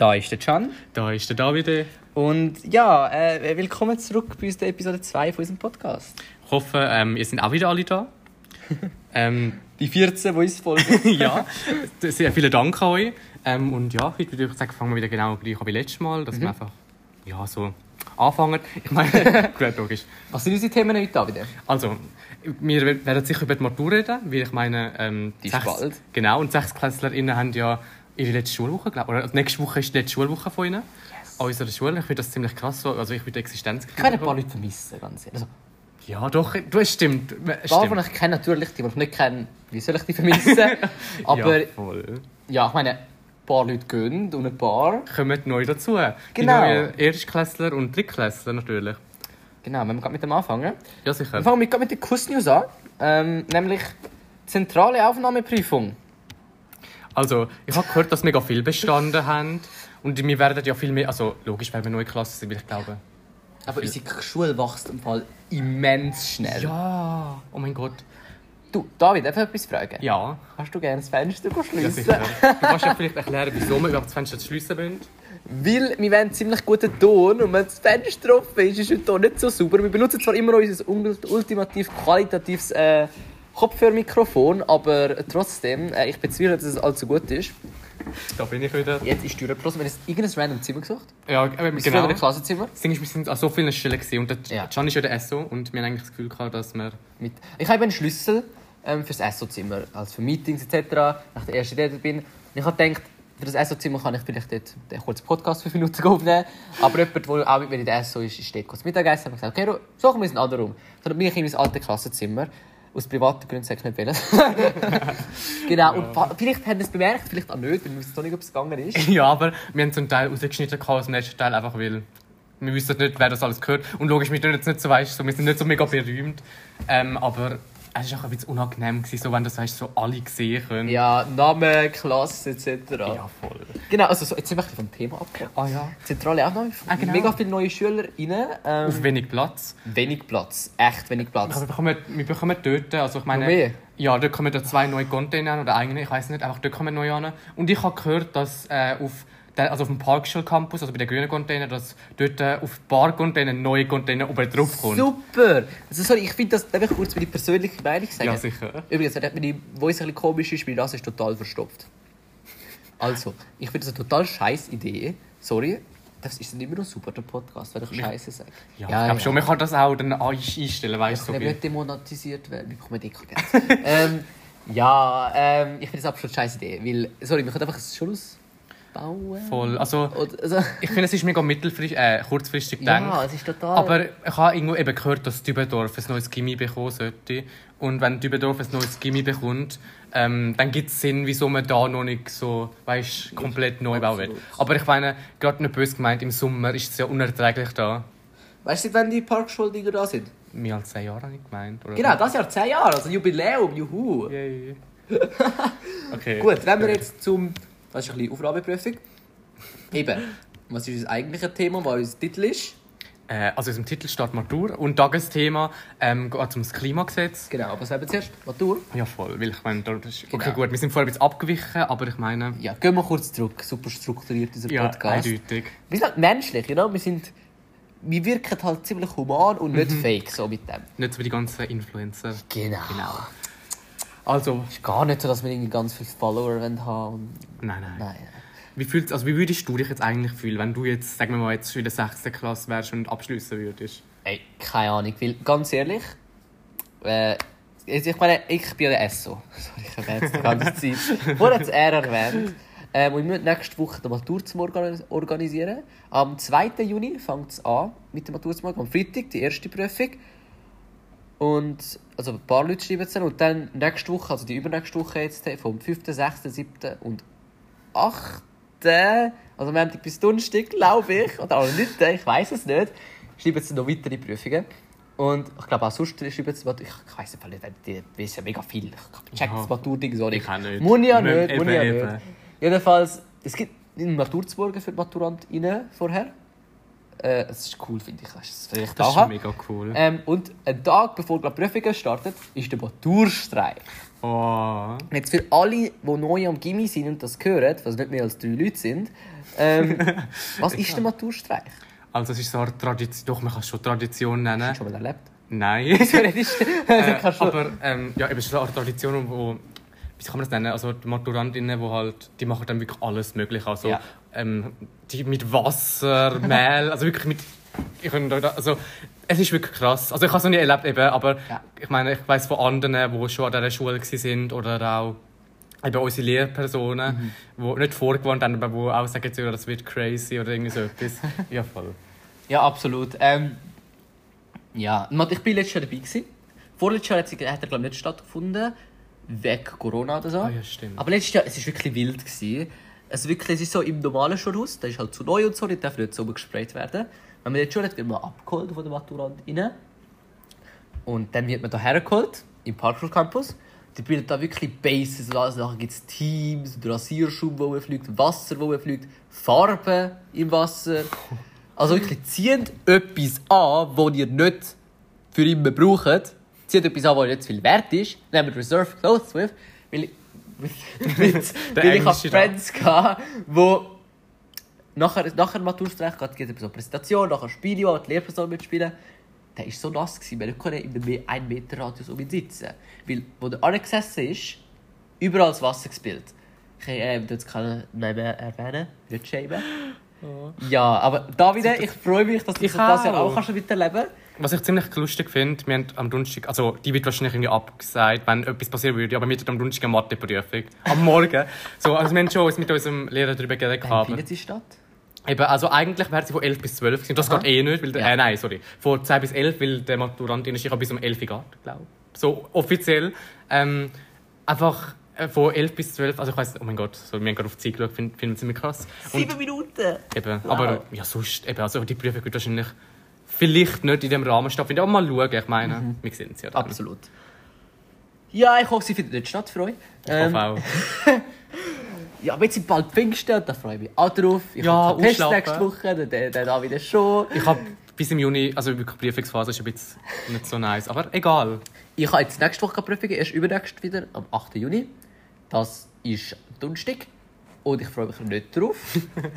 Da ist der Can. Da ist der Davide. Und ja, äh, willkommen zurück bei unserer Episode 2 von unserem Podcast. Ich hoffe, ähm, ihr seid auch wieder alle da. ähm, Die 14, die uns folgen. ja, sehr vielen Dank an euch. Ähm, und ja, heute würde ich sagen, fangen wir wieder genau gleich an wie letztes Mal, dass wir einfach ja, so anfangen. Ich meine, gut, logisch. Was sind unsere Themen heute wieder? Also, wir werden sicher über die Matur reden, weil ich meine, ähm, Die ist bald. Genau, und SechsklässlerInnen haben ja ihre letzte Schulwoche, glaube Oder nächste Woche ist die letzte Schulwoche von ihnen. An unserer Schule. Ich finde das ziemlich krass. so. Also ich würde Existenz Ich kann ein paar Leute vermissen, ganz ehrlich. Also, Ja, doch, du, es stimmt. paar, stimmt. die ich kenne, natürlich, die, die ich nicht kenne, wie soll ich die vermissen? Aber ja, voll. ja, ich meine, ein paar Leute gehen und ein paar... Kommen neu dazu. Die Genau. neuen Erstklässler und Drittklässler natürlich. Genau, wenn wir gerade mit dem anfangen. Ja, sicher. Dann fangen wir gerade mit der Kuss-News an. Ähm, nämlich zentrale Aufnahmeprüfung. Also, ich habe gehört, dass mega viel bestanden haben. Und wir werden ja viel mehr, also logisch, weil wir neue Klasse sind, weil ich glaube... Aber unsere Schule wächst im Fall immens schnell. Ja, oh mein Gott. Du, David, darf ich etwas fragen? Ja, Kannst du gerne das Fenster ja schließen? sicher. Du kannst ja vielleicht erklären, wieso wir überhaupt das Fenster schliessen müssen. Weil wir wollen ziemlich guten Ton und wenn das Fenster offen ist, ist der Ton nicht so sauber. Wir benutzen zwar immer noch unser ul- ultimativ qualitatives äh, Kopfhörmikrofon, aber trotzdem, äh, ich bezweifle, dass es allzu gut ist. Da bin ich wieder. Jetzt ist die Tür geschlossen. Wir haben irgendein random Zimmer gesucht. Ja, äh, Das genau. genau. Klassenzimmer. Das Ding ist, wir sind an so vielen Stellen gewesen. und der Ja. Can ist ja der SO und wir haben eigentlich das Gefühl gehabt, dass wir... Mit ich habe einen Schlüssel ähm, für das ESSO-Zimmer, also für Meetings etc., nach der ersten Idee bin. Und ich habe gedacht, für das ESSO-Zimmer kann ich vielleicht dort einen kurzen Podcast für fünf Minuten aufnehmen. Aber jemand, der auch mit mir in der ESSO ist, ist dort kurz Mittagessen. habe ich gesagt, okay, suchen wir uns einen anderen Raum. Dann bin ich in mein altes Klassenzimmer. Aus privaten Gründen sage ich nicht wählen. genau, und vielleicht haben sie es bemerkt, vielleicht auch nicht, weil wir wissen noch nicht, ob es gegangen ist. Ja, aber wir haben so einen Teil rausgeschnitten aus dem letzten Teil, einfach weil wir wissen nicht, wer das alles gehört. Und logisch, wir tun jetzt nicht so, weißt, so, wir sind nicht so mega berühmt. Ähm, aber es war auch ein bisschen unangenehm, gewesen, so, wenn das weißt, so alle gesehen können. Ja, Name, Klasse etc. Ja, voll. Genau, also so, jetzt sind wir ein bisschen vom Thema abgekommen. Ah ja. Zentrale Aufnahme. Ah, genau. Mega viele neue Schüler rein. Ähm, Auf wenig Platz. wenig Platz. Echt wenig Platz. Aber wir bekommen, wir bekommen dort, also ich meine... Mehr? Ja, dort kommen da zwei neue Container an, oder eigene, ich weiß nicht, einfach dort kommen neu an. Und ich habe gehört, dass äh, auf, der, also auf dem Parkschul Campus, also bei den grünen Containern, dass dort äh, auf Bar-Container neue Container oben drauf kommen. Super! Also, sorry, ich finde das, darf ich kurz meine persönliche Meinung sagen? Ja, sicher. Übrigens, wenn meine Voice ein bisschen komisch ist, meine Nase ist total verstopft. Also, ich finde das eine total scheiß Idee. Sorry, das ist dann immer noch super, der Podcast, wenn ich Scheiße sage. Ja, ich glaube schon, man kann das auch dann einstellen, weißt du, Ich so kann wie... nicht demonetisiert werden, wir bekommen Geld. ähm, ja, ähm, ich finde das absolut scheiß Idee, weil, sorry, wir können einfach ein Schulhaus bauen. Voll. Also, also, ich finde, es ist mega mittelfristig, äh, kurzfristig ja, gedacht. es ist total... Aber ich habe irgendwo eben gehört, dass Dübendorf ein neues Gimmi bekommen sollte. Und wenn Dübendorf ein neues Gimmi bekommt, ähm, dann gibt es Sinn, wieso man da noch nicht so, weißt, komplett neu bauen will. Aber ich meine, gerade nicht böse gemeint, im Sommer ist es ja unerträglich da. weißt du, wenn die Parkschuldinger da sind? Mehr als zehn Jahre habe ich gemeint. Oder? Genau, das Jahr 10 Jahre, also Jubiläum, juhu. Yay. okay. Gut, wenn wir jetzt zum. Das ist ein bisschen Aufgabeprüfung. Eben, was ist unser eigentliches Thema, was unser Titel ist? Äh, also, im Titel steht Matur und Tagesthema ähm, geht ums Klimagesetz. Genau, was haben wir zuerst? Matur? Ja, voll, weil ich meine, da ist, okay, Genau. gut, wir sind vorher ein bisschen abgewichen, aber ich meine, Ja, gehen wir kurz zurück. Super strukturiert, dieser ja, Podcast. eindeutig. Wir sind halt menschlich, you know? wir sind. Wir wirken halt ziemlich human und nicht fake, so mit dem. Nicht so wie die ganzen Influencer. Genau. Genau. Also, Es ist gar nicht so, dass wir irgendwie ganz viele Follower haben nein, nein. Nein. Wie, fühlst, also wie würdest du dich jetzt eigentlich fühlen, wenn du jetzt, sagen wir mal, jetzt schon in der 6. Klasse wärst und abschließen würdest? Ey, keine Ahnung, weil ganz ehrlich, äh, ich meine, ich bin ja der SO. Sorry, ich erwähne es die ganze Zeit. Hat es er erwähnt. Ähm, und wir müssen nächste Woche die Matur zum Organis- organisieren. Am 2. Juni fängt es an mit der Matur zum Am Freitag die erste Prüfung. Und also ein paar Leute schreiben es dann. Und dann nächste Woche, also die übernächste Woche jetzt, vom 5., 6., 7. und 8. Also Montag bis Donnerstag, glaube ich. Oder auch nicht, ich weiß es nicht. Schreiben sie noch weitere Prüfungen. Und ich glaube auch sonst schreiben sie, ich, ich weiß nicht, die wissen ja mega viel. Ich check das Maturding so nicht. Ich auch nicht. Muss ich ja nicht, muss ich ja nicht. Jedenfalls, es gibt einen Maturzmorgen für die MaturantInnen vorher. Äh, es ist cool, finde ich. Das ist vielleicht Das ist aha. mega cool. ähm, Und einen Tag bevor glaub, die Prüfungen startet, ist der Maturstreik. Oh. Jetzt für alle, die neu am Gimmi sind und das hören, was nicht mehr als drei Leute sind, ähm, was ist der Maturstreik? Also es ist so eine Tradition, doch man kann es schon Tradition nennen. Hast du schon mal erlebt? Nein. Äh, Kannst aber ähm, ja, eben es ist so eine Tradition, wo wie kann man das nennen? Also die Maturantinnen, wo halt, die machen dann wirklich alles mögliche. Also Ja. Ähm, die mit Wasser, Mehl, also wirklich mit ich da, also es ist wirklich krass. Also ich habe es noch nie erlebt eben, aber Ja. ich meine, ich weiß von anderen, die schon an dieser Schule sind oder auch eben unsere Lehrpersonen, die nicht vorgewarnt haben, aber die auch sagen, das wird crazy oder irgendwie so etwas. ja, voll. Ja, absolut. Ähm, ja, ich bin letztes Jahr dabei. Gewesen. Vorletztes Jahr hat, er glaube nicht stattgefunden, wegen Corona oder so. Ah, ja, stimmt. Aber letztes Jahr, es war wirklich wild. Gewesen. Es, wirklich, es ist so im normalen Schulhaus, das ist halt zu neu und so, nicht darf nicht so gesprayt werden. Wenn man jetzt schon hat, wird man abgeholt von den Maturantinnen. Und dann wird man hierher hergeholt, im Parkschulcampus. Die bilden da wirklich Bases und alles. Nachher gibt es Teams, und Rasierschaum, der fliegt, Wasser, das fliegt, Farben im Wasser. Also wirklich, zieht etwas an, das ihr nicht für immer braucht. Zieht etwas an, das nicht zu viel wert ist. Nehmt Reserve Clothes with. Weil mit, mit, weil ich habe Englische da. Friends hatte, wo nachher, nachher Maturstreich geht, es so eine Präsentation, nachher Spiele, wo die Lehrperson mitspielen. Der war so nass, gewesen, wir konnten in einem 1 Meter Radius um ihn sitzen. Weil, wo der angesessen ist, überall das Wasser gespielt. Ich kann ähm, jetzt keinen Namen erwähnen, nicht schämen. Ja, aber David, ich freue mich, dass du Ich das Jahr auch. kannst miterleben Was ich ziemlich lustig finde, wir haben am Donnerstag, also die wird wahrscheinlich irgendwie abgesagt, wenn etwas passieren würde, aber wir hatten am Donnerstag eine Matheprüfung. Am Morgen. so, also wir haben schon uns mit unserem Lehrer darüber geredet. Wann findet sie statt? Eben, also eigentlich wäre sie von 11 bis 12 gewesen. Das Aha. geht eh nicht, weil Ja. äh, nein, sorry. Von 10 bis 11, weil der Maturant in der bis um 11 Uhr geht, glaube ich. So offiziell. Ähm, einfach äh, von 11 bis 12, also ich weiss, oh mein Gott, so, wir haben gerade auf die Zeit geschaut, finden finden sie mir krass. Sieben Minuten! eben, Wow. aber ja, sonst, eben, also die Prüfung wird wahrscheinlich vielleicht nicht in dem Rahmen stattfinden, aber mal schauen, ich meine, wir sehen sie ja dann. Absolut. Ja, ich hoffe, sie findet nicht statt für euch. Ich Ähm, hoffe auch. Ja, aber jetzt sind bald Pfingsten, da freue ich mich auch drauf. Ich Ja, Test nächste Woche, der, der, der da wieder schon. Ich habe bis im Juni, also die Prüfungsphase ist ein bisschen nicht so nice, aber egal. Ich habe jetzt nächste Woche Prüfungen, erst übernächst wieder, am 8. Juni. Das ist Donnerstag. Und ich freue mich nicht drauf.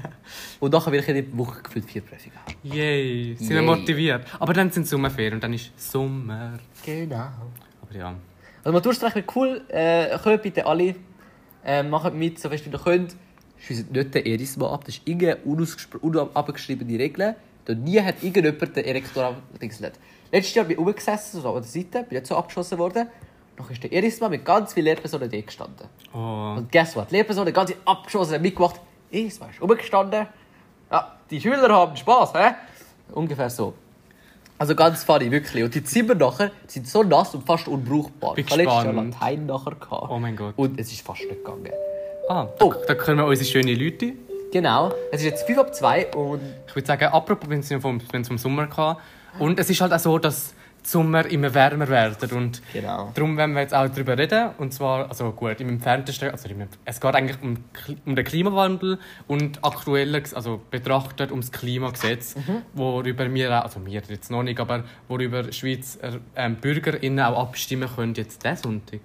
und nachher werde ich in der Woche gefühlt vier Prüfungen haben. Yay, sind wir Yay. motiviert. Aber dann sind Sommerferien und dann ist Sommer. Genau. Aber ja. Also Maturstreich wird cool. Äh, könnt bitte alle äh, machen mit, so fest wie ihr könnt. Schiessen nicht den Erisma ab. Das ist irgendeine unabgeschriebene Regel. Da nie hat irgendjemand den Erektor abgedingselt. Letztes Jahr bin ich rumgesessen, so an der Seite, bin nicht so abgeschossen worden. Noch ist der Erisma mit ganz vielen Lehrpersonen dort gestanden. Oh. Und guess what? Die Lehrpersonen, ganz abgeschossen, haben mitgemacht. Erisma ist rumgestanden. Ja, die Schüler haben Spaß, hä? Ungefähr so. Also ganz funny, wirklich. Und die Zimmer nachher sind so nass und fast unbrauchbar. Bin Ich hatte letztes Jahr. Latein nachher. Gehabt. Oh mein Gott. Und es ist fast nicht gegangen. Ah, Oh. da, da können wir unsere schönen Leute. Genau. Es ist jetzt 5 ab 2 und Ich würde sagen, apropos, wenn es vom, vom Sommer kam. Und es ist halt auch so, dass Sommer immer wärmer werden. Und Genau. darum wollen wir jetzt auch darüber reden. Und zwar, also gut, im entferntesten, also im, es geht eigentlich um, um den Klimawandel und aktueller, also betrachtet ums Klimagesetz, Mhm. worüber wir auch, also wir jetzt noch nicht, aber worüber Schweizer ähm, BürgerInnen auch abstimmen können jetzt diesen Sonntag.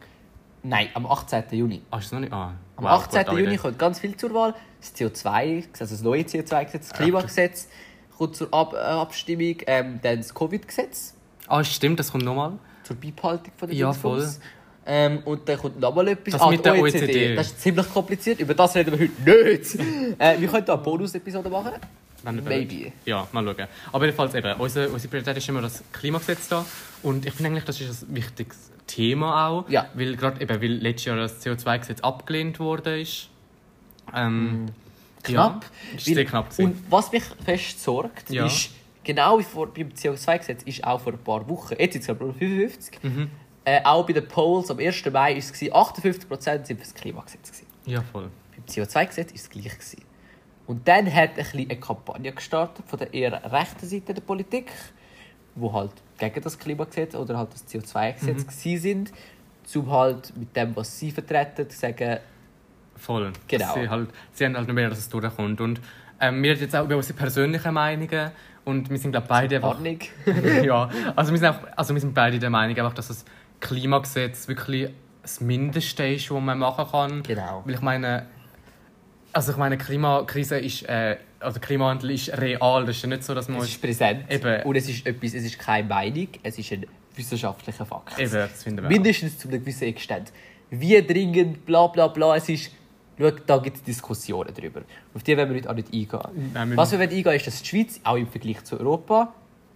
nein, am 18. Juni. Ah, ist noch nicht? Ah, Am wow, 18. gut, Juni kommt ganz viel zur Wahl. Das CO2, also das neue CO2-Gesetz, das Klimagesetz kommt zur Ab äh, Abstimmung. Ähm, dann das Covid-Gesetz Ah, stimmt, das kommt nochmal. zur Beibehaltung von der Ja, Dingsbums. Ähm, und dann kommt nochmal etwas. Das mit die der OECD. Das ist ziemlich kompliziert. Über das reden wir heute nicht. äh, wir könnten eine Bonus-Episode machen. Wenn ihr Maybe. Ja, mal schauen. Aber jedenfalls eben, unsere, unsere Priorität ist immer das Klimagesetz da. Und ich finde eigentlich, das ist ein wichtiges Thema auch. Ja. Weil gerade eben, weil letztes Jahr das CO2-Gesetz abgelehnt wurde ist. Ähm, Knapp. Ja, ist sehr knapp gewesen. Und was mich fest sorgt, Ja. ist, genau wie vor, beim CO2-Gesetz, ist auch vor ein paar Wochen, jetzt sind es glaube ich 55, Mhm. äh, auch bei den Polls am 1. Mai war es, 58% sind für das Klimagesetz. Gewesen. Ja, voll. Beim CO2-Gesetz war es gleich. Gewesen. Und dann hat ein bisschen eine Kampagne gestartet von der eher rechten Seite der Politik, wo halt gegen das Klimagesetz oder halt das CO2-Gesetz mhm. sind, um halt mit dem, was sie vertreten, zu sagen, Voll. Genau. Sie, halt, sie haben halt nicht mehr, dass es durchkommt. Und ähm, wir reden jetzt auch über unsere persönlichen Meinungen. Und wir sind, glaube beide einfach... Ordnung. ja, also wir, sind auch, also wir sind beide der Meinung, einfach, dass das Klimagesetz wirklich das Mindeste ist, was man machen kann. Genau. Weil ich meine, also ich meine, Klimakrise ist, äh, also Klimawandel ist real. Das ist ja nicht so, dass man... Es ist präsent. Eben. Und es ist etwas, es ist keine Meinung, es ist ein wissenschaftlicher Fakt. Eben, das finden wir. Mindestens zu einem gewissen Extent. Wie dringend, bla bla bla, es ist... Schau, da gibt es Diskussionen darüber. Auf die wollen wir heute auch nicht eingehen. Nein, wir- Was wir wollen eingehen ist, dass die Schweiz, auch im Vergleich zu Europa,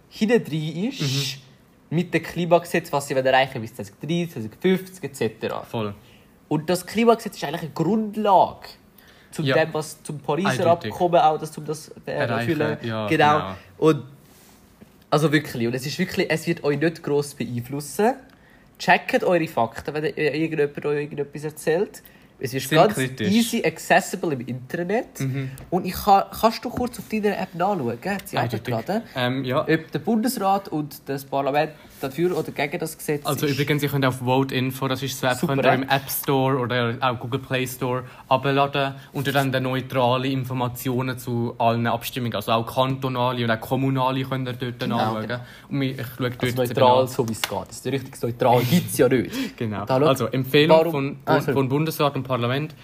hinten drin ist Mhm. mit dem Klimagesetz, was sie erreichen bis 2030, 2050 etc. Voll. Und das Klimagesetz ist eigentlich eine Grundlage zum Ja. dem, was zum Pariser. Abkommen auch, das, um das äh, Erreichen, erfüllen. ja, genau. genau. Und also wirklich, und es ist wirklich, es wird euch nicht gross beeinflussen. Checkt eure Fakten, wenn irgendjemand euch irgendetwas erzählt. Es ist Sind ganz kritisch. easy accessible im Internet. Mhm. Und ich kann, kannst du kurz auf deiner App nachschauen? Sie Eindeutig. gerade, Ähm, ja. ob der Bundesrat und das Parlament dafür oder gegen das Gesetz Also ist. übrigens, ihr könnt auf Vote Info, das ist so App, könnt ihr im App Store oder auch Google Play Store abladen und dann dann neutrale Informationen zu allen Abstimmungen, also auch kantonale und auch kommunale könnt ihr dort nachschauen. genau. Und ich, schaue dort also neutral, so wie es geht. Das ist richtig neutral gibt es ja nicht. Genau. Also Empfehlung Warum- von, Ah, von, von Bundesrat und Parlament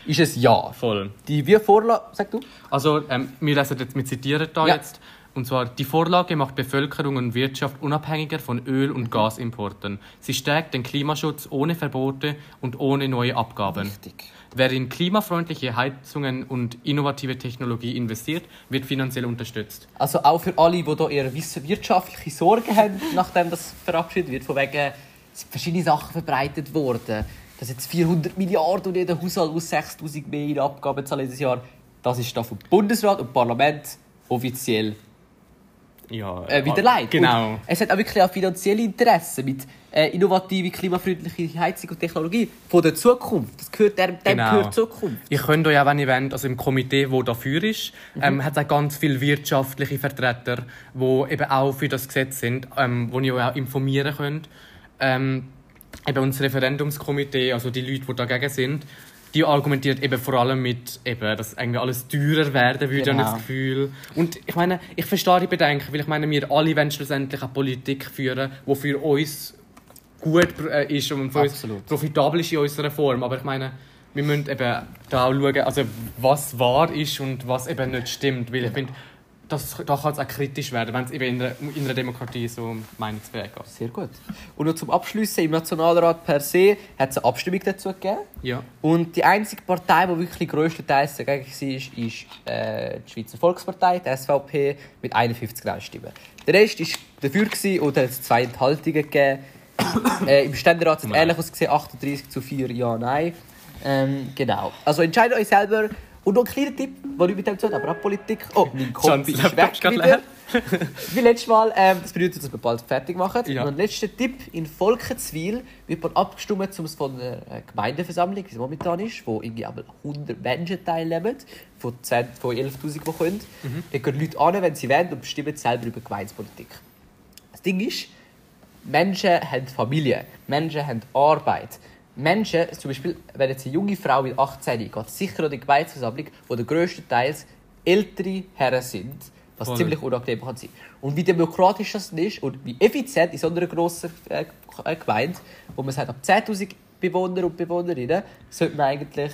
Ist es ja. voll. Die wir Vorlage, sag du? Also ähm, wir lesen jetzt, wir zitieren da Ja. jetzt. Und zwar, die Vorlage macht Bevölkerung und Wirtschaft unabhängiger von Öl- und Gasimporten. Sie stärkt den Klimaschutz ohne Verbote und ohne neue Abgaben. Richtig. Wer in klimafreundliche Heizungen und innovative Technologie investiert, wird finanziell unterstützt. Also auch für alle, die hier eher wirtschaftliche Sorgen haben, nachdem das verabschiedet wird, von wegen es sind verschiedene Sachen verbreitet worden. Dass jetzt 400 Milliarden und jeder Haushalt muss 6000 mehr in Abgaben zahlen dieses Jahr. Das ist da vom Bundesrat und Parlament offiziell Ja, äh, wieder leid. Genau. Und es hat auch wirklich auch finanzielle Interessen mit äh, innovative, klimafreundliche Heizung und Technologie von der Zukunft. Das gehört, dem, dem Genau. gehört Zukunft. Ich könnte euch auch, wenn ihr wollt, also im Komitee, wo dafür ist, Mhm. ähm, hat es auch ganz viele wirtschaftliche Vertreter, die eben auch für das Gesetz sind, ähm, wo ihr auch informieren könnt. Ähm, eben unser Referendumskomitee, also die Leute, die dagegen sind, die argumentiert eben vor allem mit, eben, dass irgendwie alles teurer werden würde, Genau. das Gefühl. Und ich meine, ich verstehe die Bedenken, weil ich meine, wir alle wollen schlussendlich eine Politik führen, die für uns gut äh, ist und für uns Absolut. profitabel ist in unserer Form. Aber ich meine, wir müssen eben da auch schauen, also was wahr ist und was eben nicht stimmt. Weil ich finde, das, da kann es auch kritisch werden, wenn es eben in einer, in einer Demokratie so meinungsfähig ist. Sehr gut. Und noch zum Abschließen, im Nationalrat per se hat es eine Abstimmung dazu gegeben. Ja. Und die einzige Partei, die wirklich grösstenteils dagegen war, ist, ist äh, die Schweizer Volkspartei, die SVP, mit 51 Nein-Stimmen. Der Rest war dafür gewesen es hat zwei Enthaltungen gegeben. äh, Im Ständerat hat es Nein. ähnlich ausgesehen, 38 zu 4 Ja, Nein. Ähm, genau. Also entscheidet euch selber. Und noch ein kleiner Tipp, der nicht mit dem zu tun aber auch Politik. Oh, mein Johns ist weg wieder. Wie letztes Mal, ähm, das bedeutet, dass wir bald fertig machen. Ja. Und ein letzter Tipp: In Volkenswil wird man abgestimmt, um es von der äh, Gemeindeversammlung, wie es momentan ist, wo irgendwie aber 100 Menschen teilnehmen, von, 10 von 11.000, die kommen. Mhm. Da gehen Leute an, wenn sie wollen, und bestimmen selber über Gemeindepolitik. Das Ding ist, Menschen haben Familie, Menschen haben Arbeit. Menschen, zum Beispiel, wenn jetzt eine junge Frau mit 18 geht, sicher an die Gemeindeversammlung, wo der grösstenteils ältere Herren sind, was Voll. ziemlich unangenehm kann sein. Und wie demokratisch das ist und wie effizient in so einer grossen äh, äh, Gemeinde, wo man sagt, ab 10'000 Bewohner und Bewohnerinnen sollte man eigentlich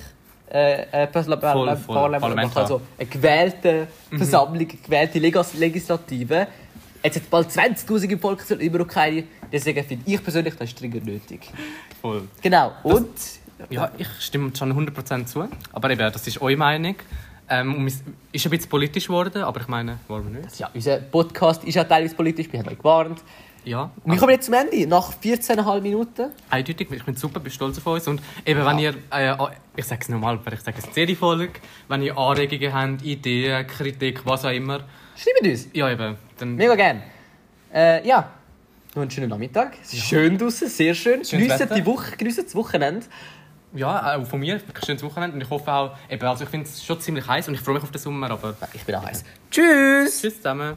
äh, äh, Voll, Parla voll. Parlament Parlament machen. Also eine gewählte Versammlung, eine gewählte Legislative. Jetzt hat bald 20'000 im Volk, soll immer noch keine. Deswegen finde ich persönlich, das ist dringend nötig. Voll. Genau. Und Ja, ich stimme schon 100% zu. Aber eben, das ist eure Meinung. Ähm, und ist ein bisschen politisch geworden, aber ich meine, warum nicht? ja, unser Podcast ist ja teilweise politisch, wir haben euch gewarnt. Ja, Und wir kommen jetzt zum Ende, nach 14,5 Minuten. eindeutig. Ich bin super, bin stolz auf uns. Und eben, wenn ihr, äh, ich sage es nochmal, aber ich sage es jede Folge, wenn ihr Anregungen habt, Ideen, Kritik, was auch immer, Schreibt uns. ja eben, dann Mega gern. Äh, ja, noch einen schönen Nachmittag. Es ist schön draußen, sehr schön. Schönes Geniessen Wetter. die Woche, geniessen das Wochenende. ja, auch von mir, ein schönes Wochenende. Und ich hoffe auch, eben, also ich finde es schon ziemlich heiß und ich freue mich auf den Sommer, aber Ich bin auch heiß. Tschüss! tschüss zusammen.